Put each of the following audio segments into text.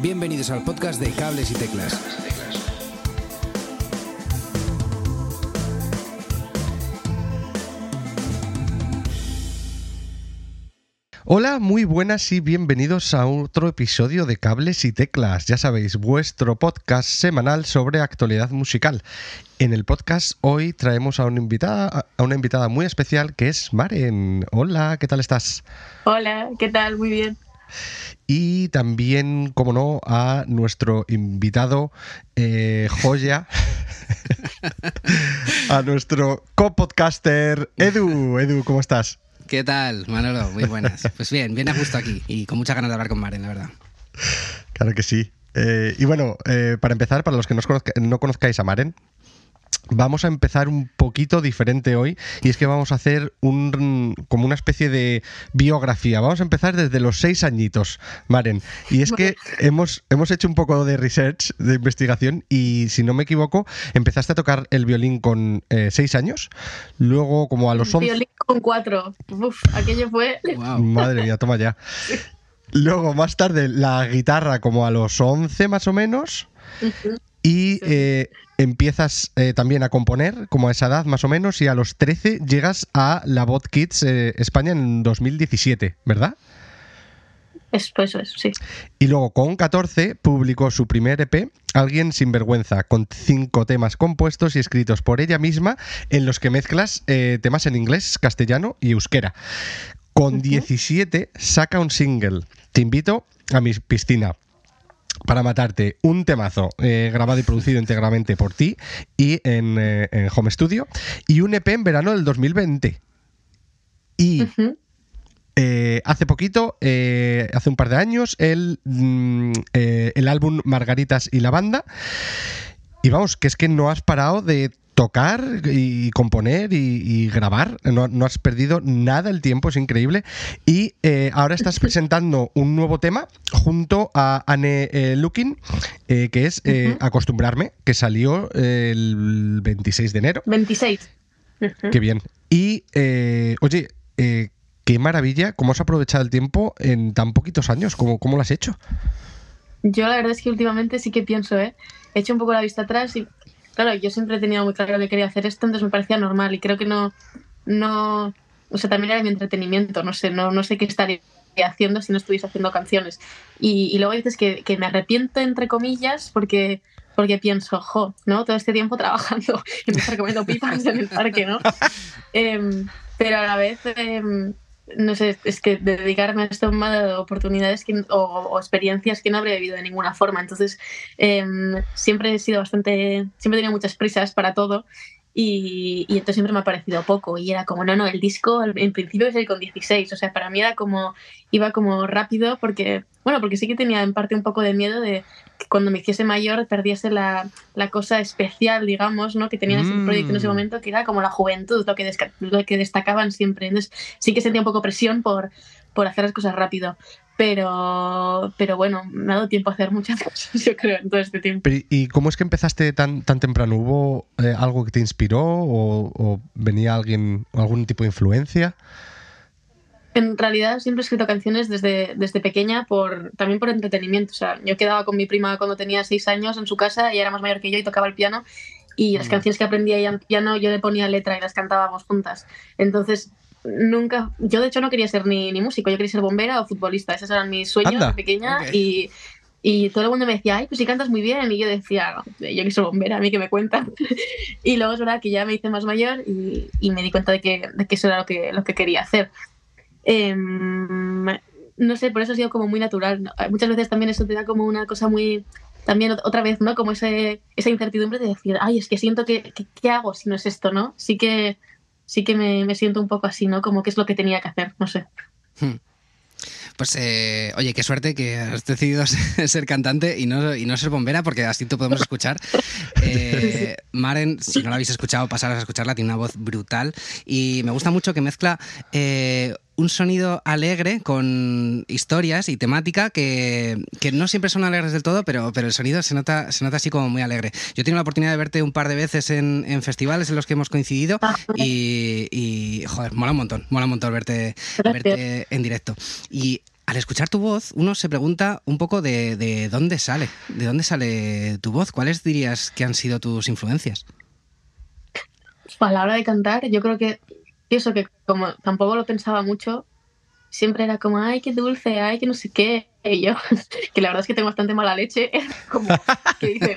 Bienvenidos al podcast de Cables y Teclas. Hola, muy buenas y bienvenidos a otro episodio de Cables y Teclas. Ya sabéis, vuestro podcast semanal sobre actualidad musical. En el podcast hoy traemos a una invitada, a una invitada muy especial que es Maren. Hola, ¿qué tal estás? Hola, ¿qué tal? Muy bien. Y también, como no, a nuestro invitado eh, joya, a nuestro copodcaster Edu. Edu, ¿cómo estás? ¿Qué tal, Manolo? Muy buenas. Pues bien, bien a gusto aquí y con mucha ganas de hablar con Maren, la verdad. Claro que sí. Eh, y bueno, eh, para empezar, para los que no, conozca- no conozcáis a Maren, vamos a empezar un poquito diferente hoy y es que vamos a hacer un como una especie de biografía. Vamos a empezar desde los seis añitos, Maren. Y es que hemos, hemos hecho un poco de research, de investigación y si no me equivoco, empezaste a tocar el violín con eh, seis años, luego como a los once... Violín con cuatro. Uf, aquello fue. Wow. Madre mía, toma ya. Luego, más tarde, la guitarra como a los 11 más o menos. Y eh, empiezas eh, también a componer como a esa edad más o menos. Y a los 13 llegas a la Bot Kids eh, España en 2017, ¿verdad? Eso, eso es, sí. Y luego con 14 publicó su primer EP, Alguien sin vergüenza, con cinco temas compuestos y escritos por ella misma, en los que mezclas eh, temas en inglés, castellano y euskera. Con 17 saca un single, Te invito a mi piscina. Para matarte, un temazo eh, grabado y producido íntegramente por ti y en, eh, en Home Studio, y un EP en verano del 2020. Y eh, hace poquito, eh, hace un par de años, el, mm, eh, el álbum Margaritas y la banda. Y vamos, que es que no has parado de tocar y componer y, y grabar. No, no has perdido nada el tiempo, es increíble. Y eh, ahora estás presentando un nuevo tema junto a Anne eh, Looking, eh, que es eh. Acostumbrarme, que salió el 26 de enero. 26. Ujú. Qué bien. Y, oye, qué maravilla cómo has aprovechado el tiempo en tan poquitos años. ¿Cómo, cómo lo has hecho? Yo la verdad es que últimamente sí que pienso, ¿eh? He hecho un poco la vista atrás y, claro, yo siempre he tenido muy claro que quería hacer esto, entonces me parecía normal y creo que no, no, o sea, también era mi entretenimiento, no sé, no, no sé qué estaría haciendo si no estuviese haciendo canciones. Y, y luego veces que, que me arrepiento, entre comillas, porque porque pienso, jo, ¿no? Todo este tiempo trabajando y me estar comiendo pipas en el parque, ¿no? Em, pero a la vez, em, no sé, es que dedicarme a esto me ha dado oportunidades que- o, o experiencias que no habría vivido de ninguna forma. Entonces, em, siempre he sido bastante, siempre he tenido muchas prisas para todo. Y, y entonces siempre me ha parecido poco. Y era como, no, no, el disco en principio es el con 16. O sea, para mí era como, iba como rápido porque, bueno, porque sí que tenía en parte un poco de miedo de que cuando me hiciese mayor perdiese la, la cosa especial, digamos, ¿no? Que tenía en ese Mm. proyecto en ese momento, que era como la juventud, lo que, lo que destacaban siempre. Entonces sí que sentía un poco presión por, por hacer las cosas rápido. Pero, pero bueno, me ha dado tiempo a hacer muchas cosas, yo creo, en todo este tiempo. Pero, ¿Y cómo es que empezaste tan, tan temprano? ¿Hubo eh, algo que te inspiró o, o venía alguien, algún tipo de influencia? En realidad siempre he escrito canciones desde, desde pequeña, por, también por entretenimiento. O sea, yo quedaba con mi prima cuando tenía seis años en su casa, ella era más mayor que yo y tocaba el piano. Y las Mm. canciones que aprendía ella en piano yo le ponía letra y las cantábamos juntas. Entonces, nunca. Yo de hecho no quería ser ni, ni músico, yo quería ser bombera o futbolista. Esos eran mis sueños Anda. de pequeña. Y, y todo el mundo me decía, ay, pues sí cantas muy bien. Y yo decía, "No, yo quiero ser bombera, a mí que me cuentan. y luego es verdad que ya me hice más mayor y, y me di cuenta de que, de que eso era lo que, lo que quería hacer. Em, no sé, por eso ha sido como muy natural. ¿no? Muchas veces también eso te da como una cosa muy. También ot- otra vez, ¿no? Como ese, esa incertidumbre de decir, ay, es que siento que, que- ¿qué hago si no es esto, no? Sí que, sí que me, me siento un poco así, ¿no? Como que es lo que tenía que hacer, no sé. Pues, eh, oye, qué suerte que has decidido ser cantante y no, y no ser bombera, porque así te podemos escuchar. Eh, Maren, si no la habéis escuchado, pasaros a escucharla, tiene una voz brutal. Y me gusta mucho que mezcla eh, un sonido alegre con historias y temática que, que no siempre son alegres del todo, pero, pero el sonido se nota, se nota así como muy alegre. Yo he tenido la oportunidad de verte un par de veces en, en festivales en los que hemos coincidido y, y, joder, mola un montón, mola un montón verte, verte en directo. Y al escuchar tu voz, uno se pregunta un poco de, de, dónde sale, de dónde sale tu voz. ¿Cuáles dirías que han sido tus influencias? A la hora de cantar, yo creo que eso que como tampoco lo pensaba mucho, siempre era como, ay, qué dulce, ay, que no sé qué. Y yo, que la verdad es que tengo bastante mala leche, como que dice,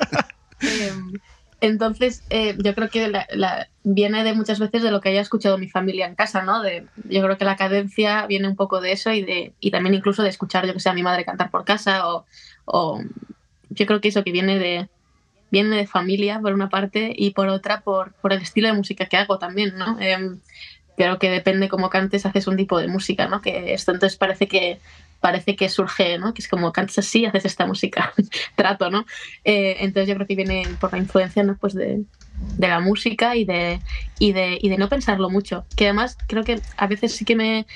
em, entonces, eh, yo creo que la, viene de muchas veces de lo que haya escuchado mi familia en casa, ¿no? De, yo creo que la cadencia viene un poco de eso y, de, y también incluso de escuchar, yo que sé, a mi madre cantar por casa o, o yo creo que eso que viene de, viene de familia por una parte y por otra por, por el estilo de música que hago también, ¿no? Eh, creo que depende cómo cantes, haces un tipo de música, ¿no? Que esto entonces parece que parece que surge, ¿no? Que es como cantas así, haces esta música, trato, ¿no? Eh, entonces yo creo que viene por la influencia, ¿no? Pues de, de la música y de, y, de, y de no pensarlo mucho. Que además creo que a veces sí que me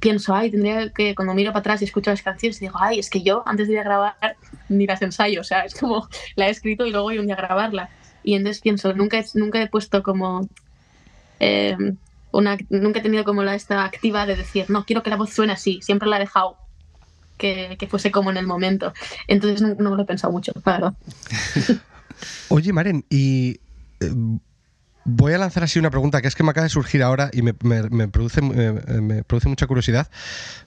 pienso, ay, tendría que, cuando miro para atrás y escucho las canciones, digo, ay, es que yo antes de ir a grabar ni las ensayo, o sea, es como la he escrito y luego voy un a grabarla. Y entonces pienso, nunca, nunca he puesto como... Eh, una, nunca he tenido como la esta activa de decir, no, quiero que la voz suene así, siempre la he dejado que, que fuese como en el momento. Entonces no, no, me lo he pensado mucho, la verdad. Oye, Maren, y voy a lanzar así una pregunta que es que me acaba de surgir ahora y me, me, me produce, me, produce mucha curiosidad.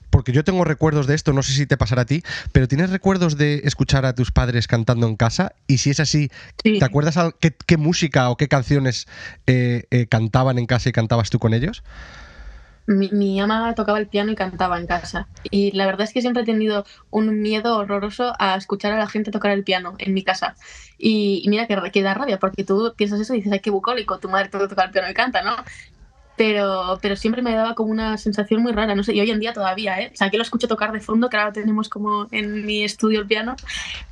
Porque yo tengo recuerdos de esto, no sé si te pasará a ti, pero ¿tienes recuerdos de escuchar a tus padres cantando en casa? Y si es así, sí. ¿te acuerdas qué, qué, música o qué canciones eh, eh, cantaban en casa y cantabas tú con ellos? Mi, mi, ama tocaba el piano y cantaba en casa. Y la verdad es que siempre he tenido un miedo horroroso a escuchar a la gente tocar el piano en mi casa. Y, mira que, que, da rabia, porque tú piensas eso y dices, ay, qué bucólico, tu madre tocar el piano y canta, ¿no? Pero, pero siempre me daba como una sensación muy rara, no sé, y hoy en día todavía, ¿eh? O sea, aquí lo escucho tocar de fondo, que ahora tenemos como en mi estudio el piano,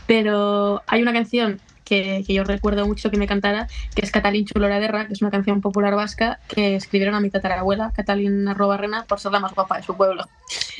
pero hay una canción que, que, yo recuerdo mucho que me cantara, que es Catalín Chuloraderra, que es una canción popular vasca que escribieron a mi tatarabuela, Catalín Arrobarrena, por ser la más guapa de su pueblo.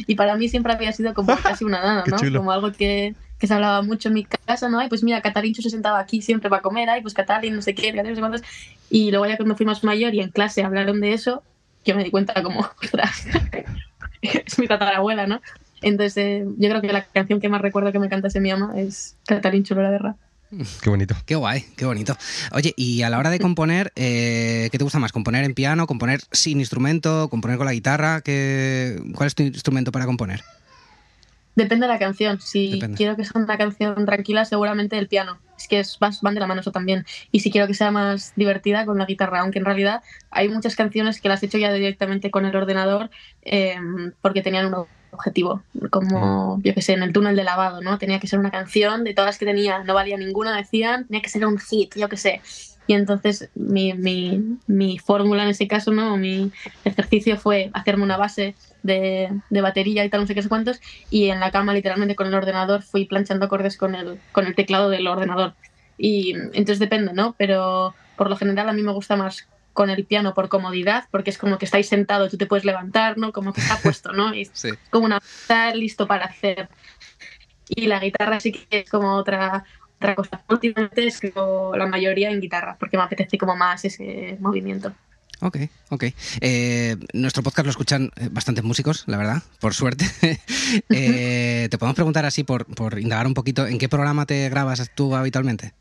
Y para mí siempre había sido como casi una nana, ¿no? Como algo que, que, se hablaba mucho en mi casa, ¿no? Ay, pues mira, Catalín se sentaba aquí siempre para comer, ay, pues Catalín, no sé qué, no sé cuántos. Y luego ya cuando fui más mayor y en clase hablaron de eso, yo me di cuenta como, ostras, es mi tatarabuela, ¿no? Entonces, eh, yo creo que la canción que más recuerdo que me cantase mi ama es Catalín Chuloraderra. Qué bonito. Qué guay, qué bonito. Oye, y a la hora de componer, eh, ¿qué te gusta más? ¿Componer en piano, componer sin instrumento, componer con la guitarra? ¿Qué, ¿Cuál es tu instrumento para componer? Depende de la canción. Si Depende. quiero que sea una canción tranquila, seguramente el piano. Es que es, van de la mano eso también. Y si quiero que sea más divertida, con la guitarra. Aunque en realidad hay muchas canciones que las he hecho ya directamente con el ordenador eh, porque tenían un objetivo, como yo que sé, en el túnel de lavado, ¿no? Tenía que ser una canción, de todas las que tenía, no valía ninguna, decían, tenía que ser un hit, yo que sé. Y entonces mi, mi, mi fórmula en ese caso, ¿no? Mi ejercicio fue hacerme una base de, de, batería y tal, no sé qué sé cuántos, y en la cama literalmente con el ordenador fui planchando acordes con el, con el teclado del ordenador. Y entonces depende, ¿no? Pero por lo general a mí me gusta más con el piano por comodidad, porque es como que estáis sentado, tú te puedes levantar, ¿no? Como que está puesto, ¿no? Y sí. como una está listo para hacer. Y la guitarra sí que es como otra otra cosa. Últimamente escribo la mayoría en guitarra, porque me apetece como más ese movimiento. Ok, ok. Eh, nuestro podcast lo escuchan bastantes músicos, la verdad, por suerte. eh, te podemos preguntar así, por, por indagar un poquito, ¿en qué programa te grabas tú habitualmente?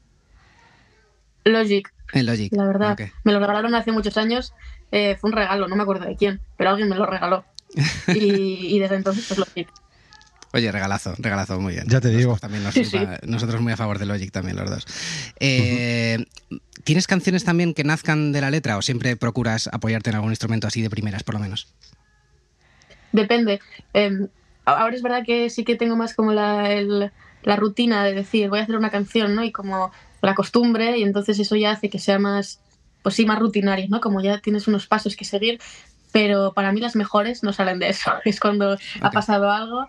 Logic. En Logic. La verdad. Okay. Me lo regalaron hace muchos años. Eh, fue un regalo, no me acuerdo de quién, pero alguien me lo regaló. Y, y desde entonces, pues Logic. Oye, regalazo, regalazo, muy bien. Ya te digo. Nosotros, también nos, sí, sí. nosotros muy a favor de Logic también, los dos. Eh, uh -huh. ¿Tienes canciones también que nazcan de la letra o siempre procuras apoyarte en algún instrumento así de primeras, por lo menos? Depende. Eh, ahora es verdad que sí que tengo más como la, el, la rutina de decir, voy a hacer una canción, ¿no? Y como la costumbre, y entonces eso ya hace que sea más, pues sí, más rutinario, ¿no? Como ya tienes unos pasos que seguir, pero para mí las mejores no salen de eso. Es cuando okay. ha pasado algo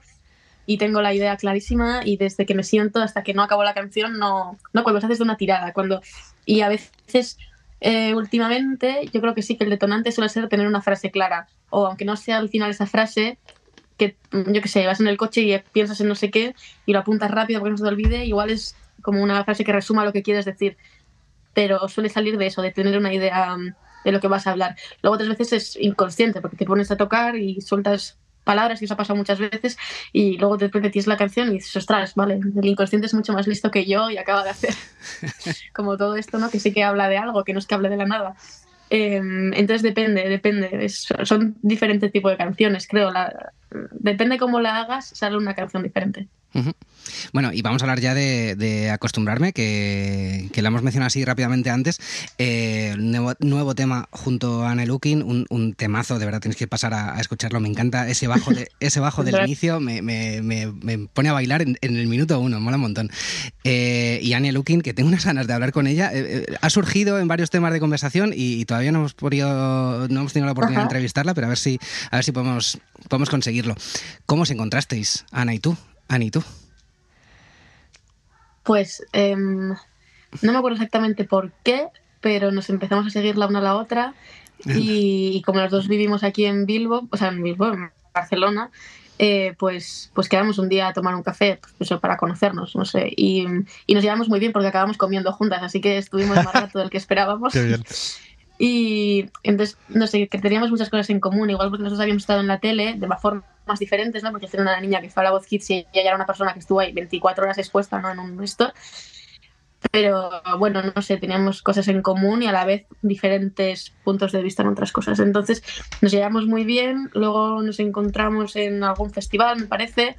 y tengo la idea clarísima y desde que me siento hasta que no acabo la canción, no, no cuando se haces de una tirada, cuando... Y a veces, eh, últimamente, yo creo que sí que el detonante suele ser tener una frase clara, o aunque no sea al final esa frase, que yo qué sé, vas en el coche y piensas en no sé qué y lo apuntas rápido porque no se te olvide, igual es como una frase que resuma lo que quieres decir, pero suele salir de eso, de tener una idea de lo que vas a hablar. Luego otras veces es inconsciente porque te pones a tocar y sueltas palabras y os ha pasado muchas veces y luego de repente tienes la canción y dices, ostras, vale, el inconsciente es mucho más listo que yo y acaba de hacer como todo esto, ¿no? Que sí que habla de algo, que no es que hable de la nada. Em, entonces depende, depende. son diferentes tipos de canciones, creo. La, depende cómo la hagas, sale una canción diferente. Bueno, y vamos a hablar ya de, acostumbrarme, que, que, la hemos mencionado así rápidamente antes. Eh, nuevo, tema junto a Anne Looking, un, temazo, de verdad tenéis que pasar a, escucharlo. Me encanta ese bajo, de, ese bajo del inicio, me, pone a bailar en, el minuto uno, mola un montón. Eh, y Anne Looking, que tengo unas ganas de hablar con ella, eh, ha surgido en varios temas de conversación y, todavía no hemos, podido, no hemos tenido la oportunidad de entrevistarla, pero a ver si, a ver si podemos, podemos conseguirlo. ¿Cómo os encontrasteis, Ana y tú? Ani, ¿tú? Pues em, no me acuerdo exactamente por qué, pero nos empezamos a seguir la una a la otra y, como los dos vivimos aquí en Bilbo, o sea, en Bilbo, en Barcelona, eh, pues, pues quedamos un día a tomar un café pues para conocernos, no sé, y, y, nos llevamos muy bien porque acabamos comiendo juntas, así que estuvimos más rato del que esperábamos. Qué bien. Y entonces, no sé, que teníamos muchas cosas en común, igual porque nosotros habíamos estado en la tele de formas diferentes, ¿no? Porque era una niña que fue a la voz kids y ella era una persona que estuvo ahí 24 horas expuesta, ¿no? En un esto. Pero bueno, no sé, teníamos cosas en común y a la vez diferentes puntos de vista en otras cosas. Entonces nos llevamos muy bien, luego nos encontramos en algún festival, me parece,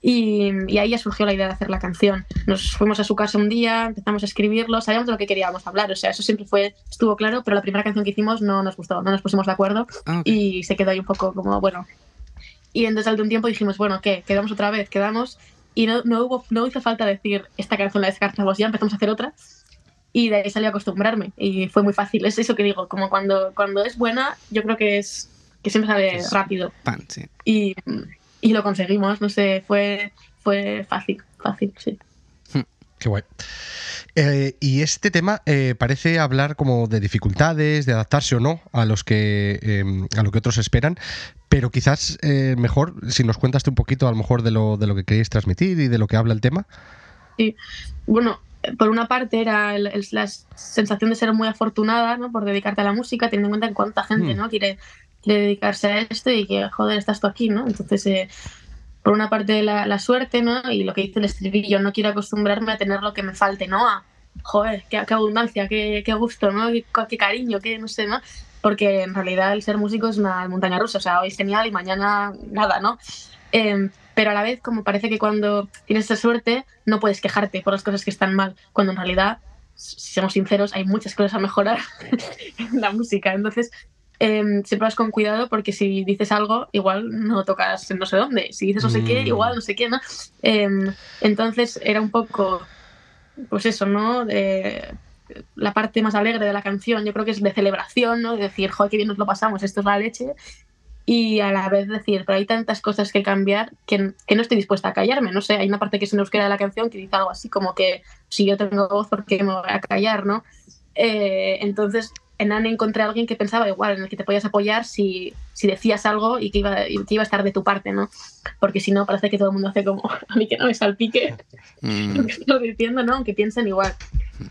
y, ahí ya surgió la idea de hacer la canción. Nos fuimos a su casa un día, empezamos a escribirlo, sabíamos de lo que queríamos hablar, o sea, eso siempre fue, estuvo claro, pero la primera canción que hicimos no nos gustó, no nos pusimos de acuerdo ah, y se quedó ahí un poco como, bueno. Y entonces al de un tiempo dijimos, bueno, ¿qué? Quedamos otra vez, quedamos y no, no, hubo, no hizo falta decir, esta canción la descartamos ya, empezamos a hacer otra y de ahí salió a acostumbrarme y fue muy fácil, es eso que digo, como cuando, cuando es buena, yo creo que es que siempre sale rápido. Y y lo conseguimos, no sé, fue, fue fácil, fácil, sí. Hmm, qué guay. Eh, y este tema eh, parece hablar como de dificultades, de adaptarse o no a los que em, a lo que otros esperan, pero quizás eh, mejor si nos cuentas un poquito a lo mejor de lo, de lo que queréis transmitir y de lo que habla el tema. Sí, bueno, por una parte era la sensación de ser muy afortunada ¿no? por dedicarte a la música, teniendo en cuenta cuánta gente hmm. ¿no? quiere dedicarse a esto y que, joder, estás tú aquí, ¿no? Entonces, eh, por una parte la, la, suerte, ¿no? Y lo que dice el estribillo, no quiero acostumbrarme a tener lo que me falte, ¿no? A, joder, qué, abundancia, qué, qué, gusto, ¿no? Qué, cariño, qué, no sé, ¿no? Porque en realidad el ser músico es una montaña rusa, o sea, hoy es genial y mañana nada, ¿no? Em, pero a la vez, como parece que cuando tienes esa suerte, no puedes quejarte por las cosas que están mal, cuando en realidad si somos sinceros, hay muchas cosas a mejorar en la música. Entonces, eh, siempre vas con cuidado porque si dices algo, igual no tocas no sé dónde. Si dices no sé qué, mm. igual no sé qué, ¿no? Em, entonces era un poco, pues eso, ¿no? De, la parte más alegre de la canción, yo creo que es de celebración, ¿no? De decir, joder, qué bien nos lo pasamos, esto es la leche. Y a la vez decir, pero hay tantas cosas que cambiar que, que no estoy dispuesta a callarme. No sé, hay una parte que es en euskera de la canción que dice algo así como que si yo tengo voz, ¿por qué me voy a callar, no? Eh, entonces en Anne encontré a alguien que pensaba igual, en el que te podías apoyar si, si decías algo y que, iba, que iba a estar de tu parte, ¿no? Porque si no, parece que todo el mundo hace como a mí que no me salpique mm. lo que estoy diciendo, ¿no? Aunque piensen igual.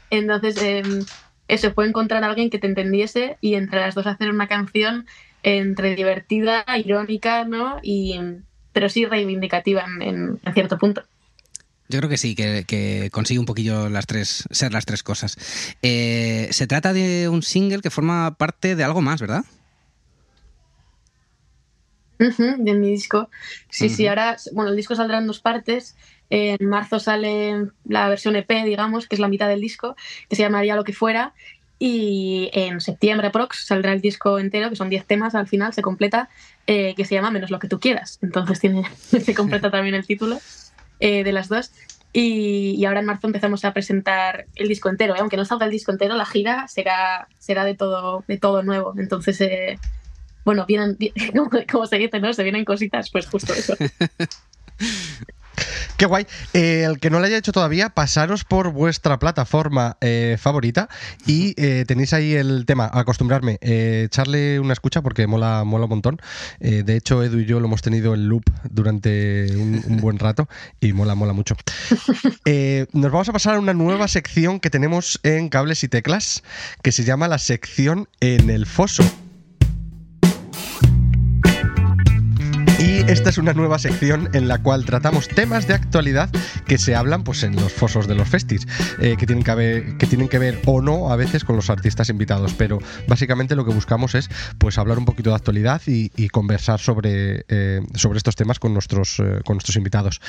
Entonces, em, eso, fue encontrar a alguien que te entendiese y entre las dos hacer una canción entre divertida, irónica, ¿no? Y, pero sí reivindicativa en cierto punto. Yo creo que sí, que, consigue un poquillo las tres, ser las tres cosas. Eh, se trata de un single que forma parte de algo más, ¿verdad? de mi disco. Sí, sí, ahora, bueno, el disco saldrá en dos partes. En marzo sale la versión EP, digamos, que es la mitad del disco, que se llamaría Lo que fuera. Y en septiembre, prox, saldrá el disco entero, que son 10 temas al final, se completa, eh, que se llama Menos lo que tú quieras. Entonces tiene, se completa también el título. Eh, de las dos. Y, ahora en marzo empezamos a presentar el disco entero. ¿eh? Aunque no salga el disco entero, la gira será, será de, todo, de todo nuevo. Entonces, eh, bueno, vienen, como, se dice, ¿no? Se vienen cositas, pues justo eso. Qué guay. Eh, el que no lo haya hecho todavía, pasaros por vuestra plataforma eh, favorita y eh, tenéis ahí el tema, acostumbrarme, echarle una escucha porque mola, mola un montón. de hecho, Edu y yo lo hemos tenido en loop durante un, buen rato y mola, mola mucho. nos vamos a pasar a una nueva sección que tenemos en Cables y Teclas que se llama la sección en el foso. Esta es una nueva sección en la cual tratamos temas de actualidad que se hablan pues, en los fosos de los festis, eh, que, tienen que, ver, que tienen que ver o no a veces con los artistas invitados, pero básicamente lo que buscamos es pues, hablar un poquito de actualidad y, conversar sobre, eh, sobre estos temas con nuestros, eh, con nuestros invitados.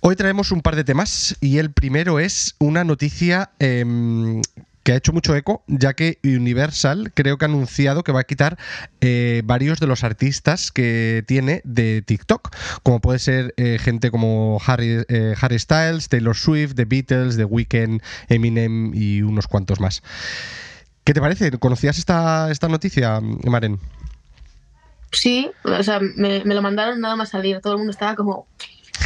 Hoy traemos un par de temas y el primero es una noticia em, que ha hecho mucho eco, ya que Universal creo que ha anunciado que va a quitar eh, varios de los artistas que tiene de TikTok, como puede ser eh, gente como Harry, eh, Harry Styles, Taylor Swift, The Beatles, The Weeknd, Eminem y unos cuantos más. ¿Qué te parece? ¿Conocías esta, esta noticia, Maren? Sí, o sea, me, lo mandaron nada más salir. Todo el mundo estaba como,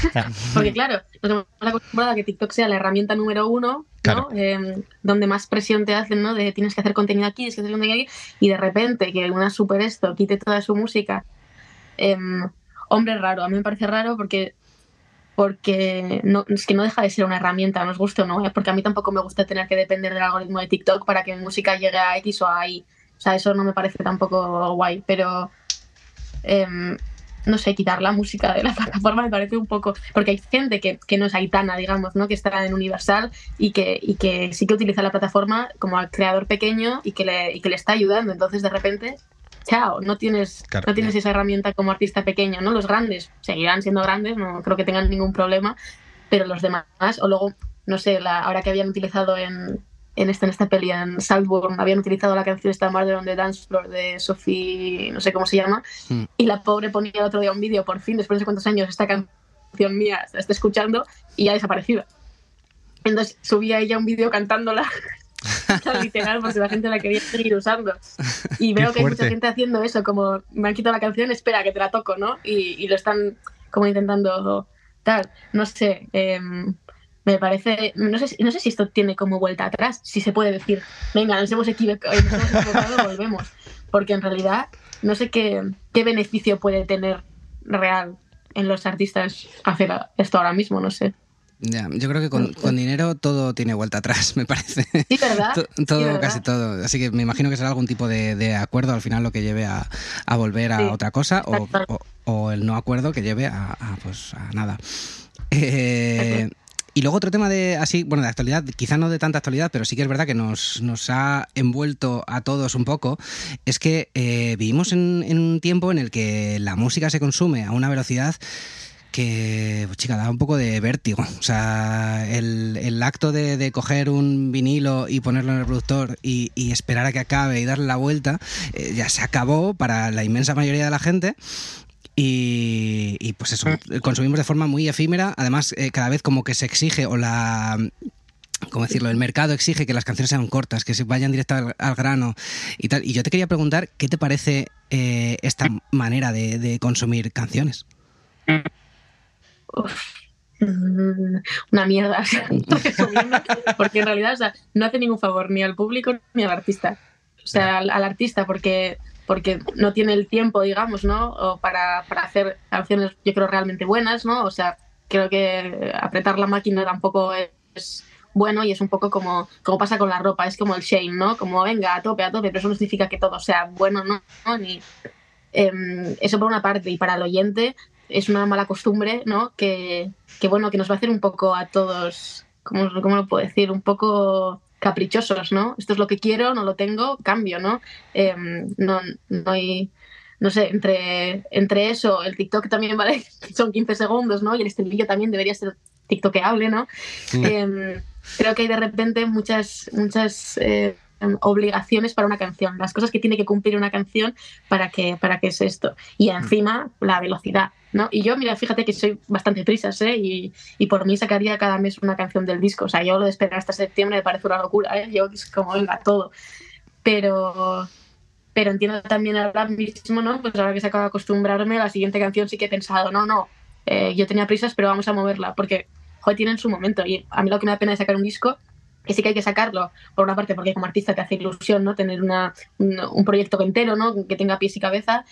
Porque claro, nos hemos acostumbrado a que TikTok sea la herramienta número uno, ¿no? Em, donde más presión te hacen, ¿no? De tienes que hacer contenido aquí, tienes que hacer contenido aquí, y de repente que una super esto quite toda su música. Em, hombre, raro, a mí me parece raro porque porque no, es que no deja de ser una herramienta, nos guste o no, ¿eh? porque a mí tampoco me gusta tener que depender del algoritmo de TikTok para que mi música llegue a X o a Y. O sea, eso no me parece tampoco guay, pero em, no sé, quitar la música de la plataforma me parece un poco, porque hay gente que, que no es aitana, digamos, ¿no? que está en Universal y que, y que sí que utiliza la plataforma como al creador pequeño y que le, y que le está ayudando. Entonces, de repente, chao, no tienes, no tienes esa herramienta como artista pequeño, ¿no? Los grandes seguirán siendo grandes, no creo que tengan ningún problema, pero los demás, o luego, no sé, la, ahora que habían utilizado en, en esta, en esta peli, en Saltburn, habían utilizado la canción esta Murder on the Dance Floor de Sophie, no sé cómo se llama, hmm. y la pobre ponía el otro día un vídeo, por fin, después de cuántos años, esta canción mía la está escuchando y ya ha desaparecido. Entonces subía ella un vídeo cantándola, literal, porque la gente la quería seguir usando. Y veo que hay mucha gente haciendo eso, como me han quitado la canción, espera que te la toco, ¿no? Y, y lo están como intentando tal, no sé. Eh, me parece, no sé, no sé si esto tiene como vuelta atrás, si se puede decir, venga, nos hemos equivocado, nos hemos equivocado volvemos. Porque en realidad no sé qué, qué beneficio puede tener real en los artistas hacer esto ahora mismo, no sé. Ya, yo creo que con, dinero todo tiene vuelta atrás, me parece. Sí, ¿verdad? todo, casi todo. Así que me imagino que será algún tipo de, acuerdo al final lo que lleve a, volver a otra cosa o, o, el no acuerdo que lleve a, pues, a nada. Eh, y luego otro tema de así, bueno, de actualidad, quizá no de tanta actualidad, pero sí que es verdad que nos, nos ha envuelto a todos un poco, es que eh, vivimos en, un tiempo en el que la música se consume a una velocidad que, pues, chica, da un poco de vértigo. O sea, el, acto de, coger un vinilo y ponerlo en el reproductor y, esperar a que acabe y darle la vuelta, eh, ya se acabó para la inmensa mayoría de la gente. Y, pues eso, consumimos de forma muy efímera. Además, eh, cada vez como que se exige o la ¿cómo decirlo? El mercado exige que las canciones sean cortas, que se vayan directo al, grano y tal. Y yo te quería preguntar, ¿qué te parece eh, esta manera de, consumir canciones? una mierda. porque en realidad no hace ningún favor ni al público ni al artista. O sea, al artista, porque porque no tiene el tiempo, digamos, ¿no? O para, para hacer canciones, yo creo, realmente buenas, ¿no? O sea, creo que apretar la máquina tampoco es bueno y es un poco como, como pasa con la ropa, es como el shame, ¿no? Como venga, a tope, a tope, pero eso no significa que todo sea bueno, ¿no? Ni, em, eso por una parte, y para el oyente es una mala costumbre, ¿no? Que, que bueno, que nos va a hacer un poco a todos, ¿cómo, cómo lo puedo decir? Un poco caprichosos, ¿no? Esto es lo que quiero, no lo tengo, cambio, ¿no? Em, no, no hay no sé, entre, entre eso, el TikTok también vale, son 15 segundos, ¿no? Y el estribillo también debería ser TikTokeable, ¿no? Em, creo que hay de repente muchas, muchas eh, obligaciones para una canción, las cosas que tiene que cumplir una canción para que, para que es esto. Y encima, la velocidad. ¿No? Y yo, mira, fíjate que soy bastante prisas, ¿eh? Y, y, por mí sacaría cada mes una canción del disco. O sea, yo lo de esperar hasta septiembre me parece una locura, ¿eh? Yo es como, venga, todo. Pero, pero entiendo también ahora mismo, ¿no? Pues ahora que se acaba de acostumbrarme, la siguiente canción sí que he pensado, no, no, eh, yo tenía prisas, pero vamos a moverla, porque, joder, tienen su momento. Y a mí lo que me da pena es sacar un disco que sí que hay que sacarlo, por una parte porque como artista te hace ilusión, ¿no? Tener una, un, un, proyecto entero, ¿no? Que tenga pies y cabeza,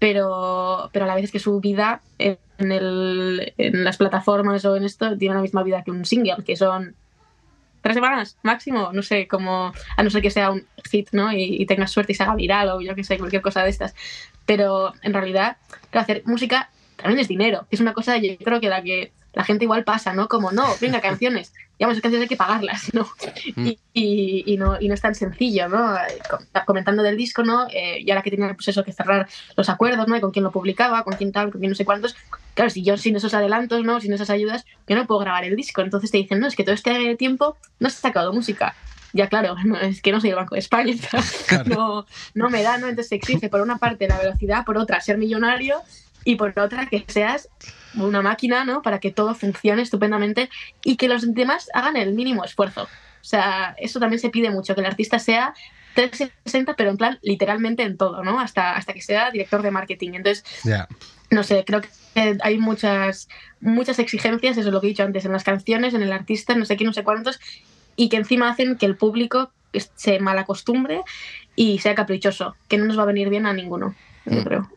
pero, pero a la vez es que su vida en, el, en las plataformas o en esto tiene la misma vida que un single, que son tres semanas máximo, no sé, como a no ser que sea un hit, ¿no? Y, tengas suerte y se haga viral o yo que sé, cualquier cosa de estas. Pero en realidad, hacer música también es dinero. Es una cosa, yo creo que la que la gente igual pasa, ¿no? Como, no, venga, canciones. Digamos, canciones hay que pagarlas, ¿no? Mm. Y, y- y no, y no es tan sencillo, ¿no? Com- Comentando del disco, ¿no? Eh, y ahora que tenía pues eso, que cerrar los acuerdos, ¿no? Y con quién lo publicaba, con quién tal, con quién no sé cuántos. Claro, si yo sin esos adelantos, ¿no? Sin esas ayudas, yo no puedo grabar el disco. Entonces te dicen, no, es que todo este tiempo no has sacado música. Ya, claro, no, es que no soy el Banco de España, no, no me da, ¿no? Entonces se exige por una parte la velocidad, por otra ser millonario y por otra que seas una máquina, ¿no? Para que todo funcione estupendamente y que los demás hagan el mínimo esfuerzo. O sea, eso también se pide mucho, que el artista sea 360, pero en plan literalmente en todo, ¿no? Hasta, hasta que sea director de marketing. Entonces, no sé, creo que hay muchas, muchas exigencias, eso es lo que he dicho antes, en las canciones, en el artista, no sé qué, no sé cuántos, y que encima hacen que el público se malacostumbre y sea caprichoso, que no nos va a venir bien a ninguno, yo Mm. creo.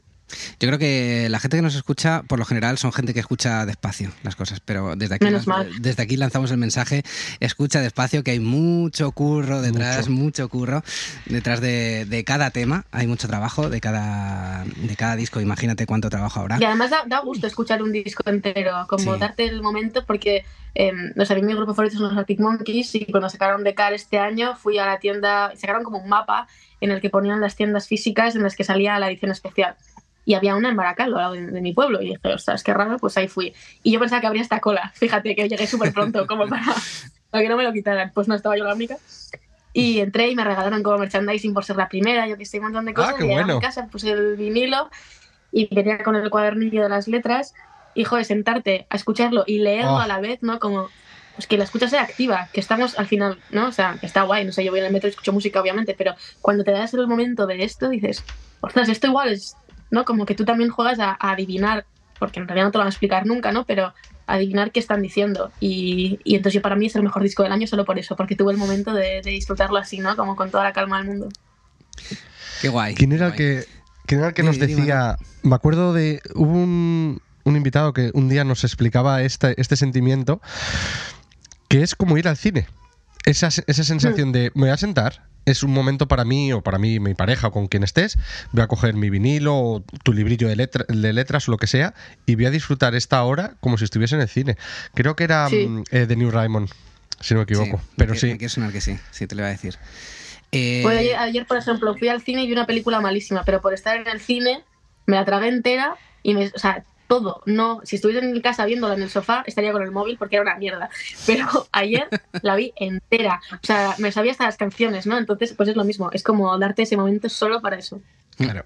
Yo creo que la gente que nos escucha, por lo general, son gente que escucha despacio las cosas, pero desde aquí, Menos lanz- mal. desde aquí lanzamos el mensaje, escucha despacio, que hay mucho curro detrás, mucho, curro detrás de, de cada tema, hay mucho trabajo de cada, de cada disco, imagínate cuánto trabajo habrá. Y además da, da gusto escuchar un disco entero, como Sí. darte el momento, porque eh, no sé, a mí mi grupo favorito son los Arctic Monkeys y cuando sacaron de Car este año fui a la tienda, sacaron como un mapa en el que ponían las tiendas físicas en las que salía la edición especial. Y había una en Baracaldo, al lado de, de mi pueblo, y dije, ostras, qué raro, pues ahí fui. Y yo pensaba que habría esta cola, fíjate que llegué súper pronto, como para, para que no me lo quitaran, pues no estaba yo la única. Y entré y me regalaron como merchandising por ser la primera, yo que sé, un montón de Ah, cosas. qué y llegué a bueno. mi casa, puse el vinilo y venía con el cuadernillo de las letras y joder, sentarte a escucharlo y leerlo Oh. a la vez, ¿no? Como pues que la escucha sea activa, que estamos al final, ¿no? O sea, que está guay, no sé, yo voy en el metro y escucho música, obviamente, pero cuando te das el momento de esto, dices, ostras, esto igual es, ¿no? Como que tú también juegas a, a adivinar, porque en realidad no te lo van a explicar nunca, ¿no? Pero adivinar qué están diciendo. Y, y entonces yo para mí es el mejor disco del año solo por eso, porque tuve el momento de, de disfrutarlo así, ¿no? Como con toda la calma del mundo. Qué guay. ¿Quién era el que, quién era el que nos decía? Me acuerdo de. Hubo un, un invitado que un día nos explicaba este, este sentimiento, que es como ir al cine. Esa, esa sensación de me voy a sentar, es un momento para mí o para mí, mi pareja o con quien estés, voy a coger mi vinilo o tu librillo de, letra- de letras o lo que sea y voy a disfrutar esta hora como si estuviese en el cine. Creo que era Sí. mm, eh, The New Raymond, si no me equivoco. Sí, pero me- sí. Me quiere sonar que sí, sí, te lo iba a decir. Eh, Pues ayer, ayer, por ejemplo, fui al cine y vi una película malísima, pero por estar en el cine me la tragué entera y me, o sea, todo, no, si estuviera en casa viéndola en el sofá, estaría con el móvil porque era una mierda. Pero ayer la vi entera. O sea, me sabía hasta las canciones, ¿no? Entonces, pues es lo mismo, es como darte ese momento solo para eso. Claro.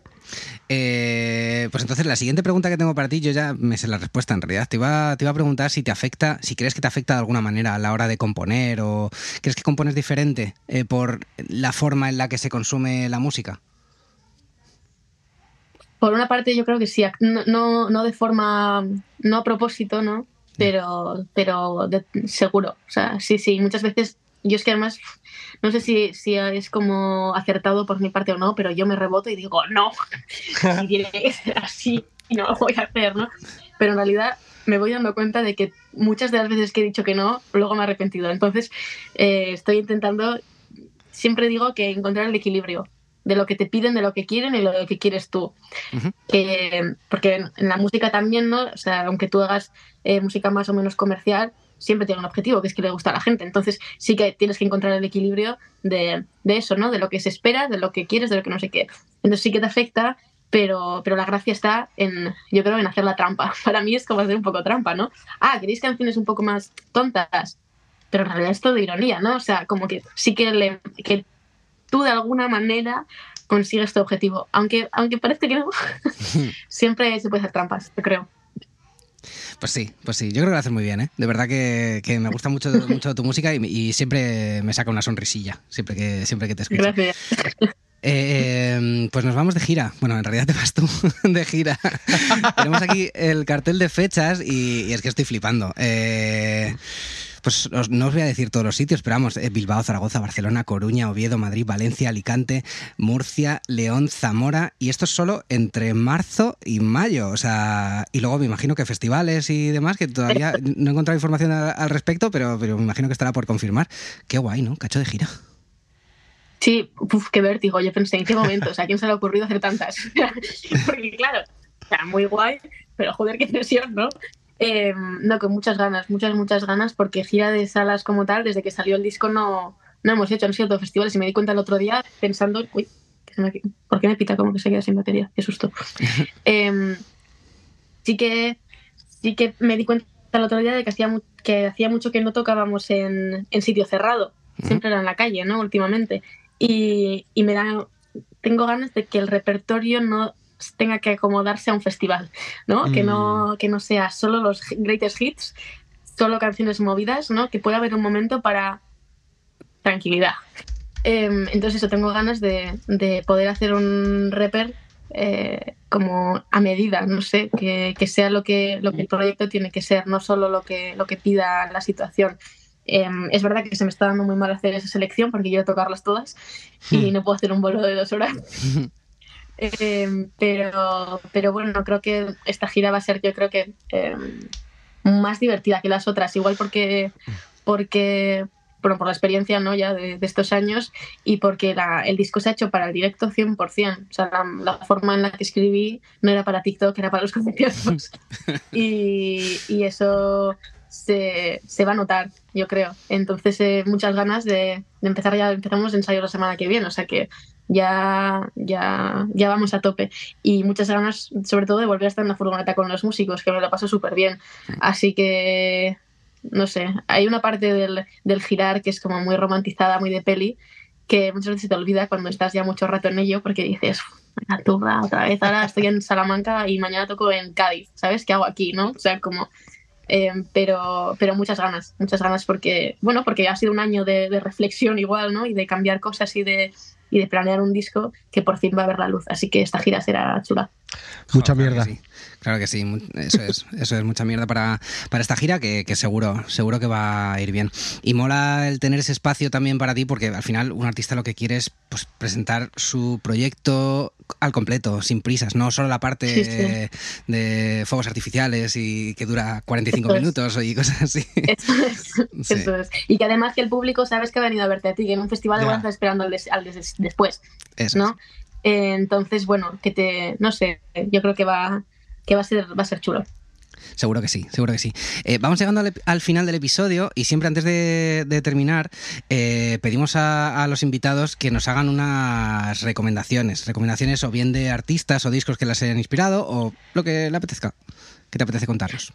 Eh, pues entonces la siguiente pregunta que tengo para ti, yo ya me sé la respuesta en realidad. Te iba, te a preguntar si te afecta, si crees que te afecta de alguna manera a la hora de componer o crees que compones diferente eh, por la forma en la que se consume la música. Por una parte, yo creo que sí, no, no, no de forma, no a propósito, ¿no? Pero, pero de- seguro. O sea, sí, sí, muchas veces, yo es que además, no sé si, si es como acertado por mi parte o no, pero yo me reboto y digo, no, si tiene que ser así y no lo voy a hacer, ¿no? Pero en realidad me voy dando cuenta de que muchas de las veces que he dicho que no, luego me he arrepentido. Entonces, eh, estoy intentando, siempre digo que encontrar el equilibrio de lo que te piden, de lo que quieren y lo que quieres tú. Porque en, la música también, ¿no? O sea, aunque tú hagas eh, música más o menos comercial, siempre tiene un objetivo, que es que le gusta a la gente. Entonces sí que tienes que encontrar el equilibrio de, de eso, ¿no? De lo que se espera, de lo que quieres, de lo que no sé qué. Entonces sí que te afecta, pero, pero la gracia está en, yo creo, en hacer la trampa. Para mí es como hacer un poco trampa, ¿no? Ah, ¿queréis canciones un poco más tontas? Pero en realidad es todo ironía, ¿no? O sea, como que sí que, le, que tú de alguna manera consigues tu objetivo. Aunque, aunque parezca que no, siempre se puede hacer trampas, yo creo. Pues sí, pues sí, yo creo que lo haces muy bien, ¿eh? De verdad que, que me gusta mucho, mucho tu música y, y siempre me saca una sonrisilla, siempre que, siempre que te escucho. Gracias. Eh, pues nos vamos de gira. Bueno, en realidad te vas tú de gira. Tenemos aquí el cartel de fechas y, y es que estoy flipando. Eh, pues no os voy a decir todos los sitios, pero vamos, eh, Bilbao, Zaragoza, Barcelona, Coruña, Oviedo, Madrid, Valencia, Alicante, Murcia, León, Zamora, y esto es solo entre marzo y mayo, o sea, y luego me imagino que festivales y demás, que todavía no he encontrado información al, al respecto, pero, pero me imagino que estará por confirmar. Qué guay, ¿no? Cacho de gira. Sí, uf, qué vértigo. Yo pensé, ¿en qué momento? O sea, ¿a quién se le ha ocurrido hacer tantas? Porque claro, o sea, muy guay, pero joder, qué presión, ¿no? Eh, no, con muchas ganas, muchas, muchas ganas, porque gira de salas como tal, desde que salió el disco no, no hemos hecho, han sido todos festivales y me di cuenta el otro día pensando, uy, ¿por qué me pita como que se queda sin batería? Qué susto. eh, sí que sí que me di cuenta el otro día de que hacía, que hacía mucho que no tocábamos en, en sitio cerrado, siempre era en la calle, ¿no? Últimamente. Y, y me da, tengo ganas de que el repertorio no tenga que acomodarse a un festival, ¿no? Que, no que no sea solo los greatest hits, solo canciones movidas, ¿no? Que pueda haber un momento para tranquilidad. Eh, entonces eso, tengo ganas de, de poder hacer un reper eh, como a medida, no sé, que, que, sea lo que, lo que el proyecto tiene que ser, no solo lo que, lo que pida la situación. Eh, es verdad que se me está dando muy mal hacer esa selección porque quiero tocarlas todas y no puedo hacer un vuelo de dos horas. eh, pero, pero bueno, creo que esta gira va a ser, yo creo que eh, más divertida que las otras, igual porque, porque bueno, por la experiencia ¿no? ya de, de estos años y porque la, el disco se ha hecho para el directo 100%. O sea, la, la, forma en la que escribí no era para TikTok, era para los conciertos. y, y, eso se, se, va a notar, yo creo. Entonces, eh, muchas ganas de, de, empezar ya, empezamos ensayo la semana que viene, o sea que ya, ya, ya vamos a tope. Y muchas ganas, sobre todo, de volver a estar en la furgoneta con los músicos, que me lo paso súper bien. Así que no sé, hay una parte del, del, girar que es como muy romantizada, muy de peli, que muchas veces se te olvida cuando estás ya mucho rato en ello porque dices, la turra, otra vez, ahora estoy en Salamanca y mañana toco en Cádiz, ¿sabes? ¿Qué hago aquí, no? O sea, como... Eh, pero, pero muchas ganas, muchas ganas porque, bueno, porque ha sido un año de, de reflexión igual, ¿no? Y de cambiar cosas y de, y de planear un disco que por fin va a ver la luz. Así que esta gira será chula. Mucha mierda. Sí, claro que sí. eso es, eso es mucha mierda para, para esta gira que, que, seguro, seguro que va a ir bien. Y mola el tener ese espacio también para ti porque al final un artista lo que quiere es pues, presentar su proyecto al completo, sin prisas, no solo la parte sí, sí. de fuegos artificiales y que dura 45 eso minutos es. y cosas así. Eso es, sí. eso es. Y que además que el público sabes que ha venido a verte a ti, que en un festival yeah. está esperando al, des, al des, después, eso ¿no? Eh, entonces, bueno, que te, no sé, yo creo que va, que va a ser, va a ser chulo. Seguro que sí, seguro que sí. Eh, vamos llegando al, al, final del episodio y siempre antes de, de terminar eh, pedimos a, a, los invitados que nos hagan unas recomendaciones. Recomendaciones o bien de artistas o discos que les hayan inspirado o lo que le apetezca. ¿Qué te apetece contarnos?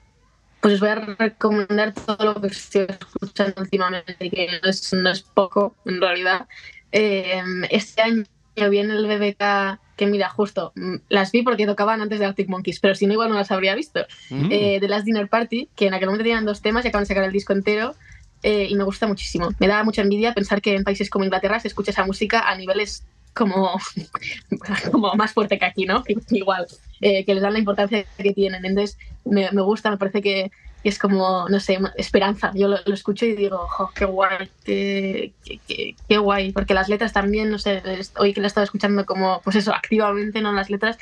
Pues os voy a recomendar todo lo que estoy escuchando últimamente, que no es, no es poco en realidad. Eh, este año viene el BBK que mira, justo mm, las vi porque tocaban antes de Arctic Monkeys, pero si no, igual no las habría visto. Mm. Eh, The Last Dinner Party, que en aquel momento tenían dos temas y acaban de sacar el disco entero. Eh, y me gusta muchísimo. Me da mucha envidia pensar que en países como Inglaterra se escucha esa música a niveles como, como más fuerte que aquí, ¿no? Igual, eh, que les dan la importancia que tienen. Entonces, me, me gusta, me parece que, que, es como, no sé, esperanza. Yo lo, lo escucho y digo, oh, qué guay, qué, qué, qué, guay. Porque las letras también, no sé, hoy que la estaba escuchando como, pues eso, activamente, no las letras,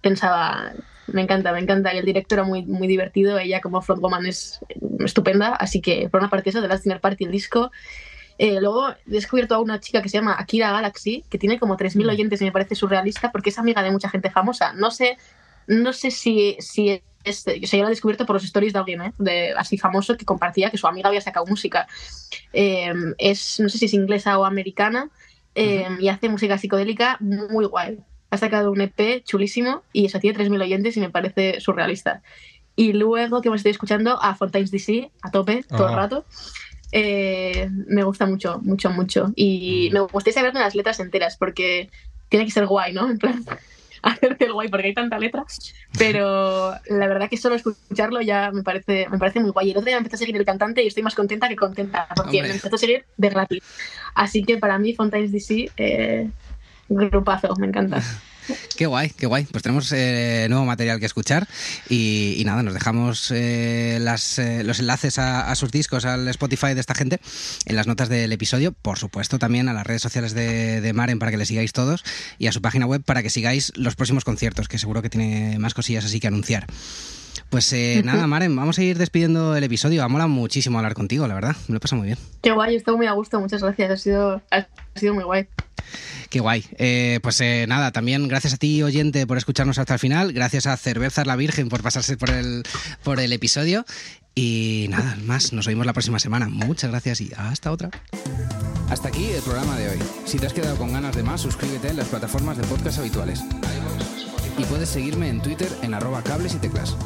pensaba, me encanta, me encanta. Y el director era muy, muy divertido, ella como frontwoman es estupenda. Así que, por una parte, eso, de Last Dinner Party, el disco. Eh, luego he descubierto a una chica que se llama Akira Galaxy, que tiene como 3.000 oyentes y me parece surrealista porque es amiga de mucha gente famosa. No sé, no sé si, si es, o sea, yo la he descubierto por los stories de alguien, ¿eh? de, así famoso, que compartía que su amiga había sacado música. Eh, es, no sé si es inglesa o americana, eh, uh -huh. y hace música psicodélica muy guay. Ha sacado un EP chulísimo y eso tiene 3.000 oyentes y me parece surrealista. Y luego que me estoy escuchando a Fontaines DC a tope todo uh -huh. el rato. Eh, me gusta mucho, mucho, mucho. Y me gustaría saberme las letras enteras porque tiene que ser guay, ¿no? En plan, hacerte el guay porque hay tanta letra. Pero la verdad que solo escucharlo ya me parece, me parece muy guay. Y el otro día me empezó a seguir el cantante y estoy más contenta que contenta porque Hombre. me empezó a seguir de gratis. Así que para mí, Fontaines DC, eh, grupazo, me encanta. Qué guay, qué guay. Pues tenemos eh, nuevo material que escuchar y, y nada, nos dejamos eh, las, eh, los enlaces a, a, sus discos, al Spotify de esta gente en las notas del episodio. Por supuesto, también a las redes sociales de, de Maren para que le sigáis todos y a su página web para que sigáis los próximos conciertos, que seguro que tiene más cosillas así que anunciar. Pues eh, nada, Maren, vamos a ir despidiendo el episodio. Mola muchísimo hablar contigo, la verdad. Me lo pasa muy bien. Qué guay, estoy muy a gusto. Muchas gracias. Ha sido, ha sido muy guay. Qué guay. Eh, pues eh, nada, también gracias a ti, oyente, por escucharnos hasta el final. Gracias a Cervezas la Virgen por pasarse por el, por el episodio. Y nada más, nos oímos la próxima semana. Muchas gracias y hasta otra. Hasta aquí el programa de hoy. Si te has quedado con ganas de más, suscríbete en las plataformas de podcast habituales. Y puedes seguirme en Twitter en arroba cables y teclas.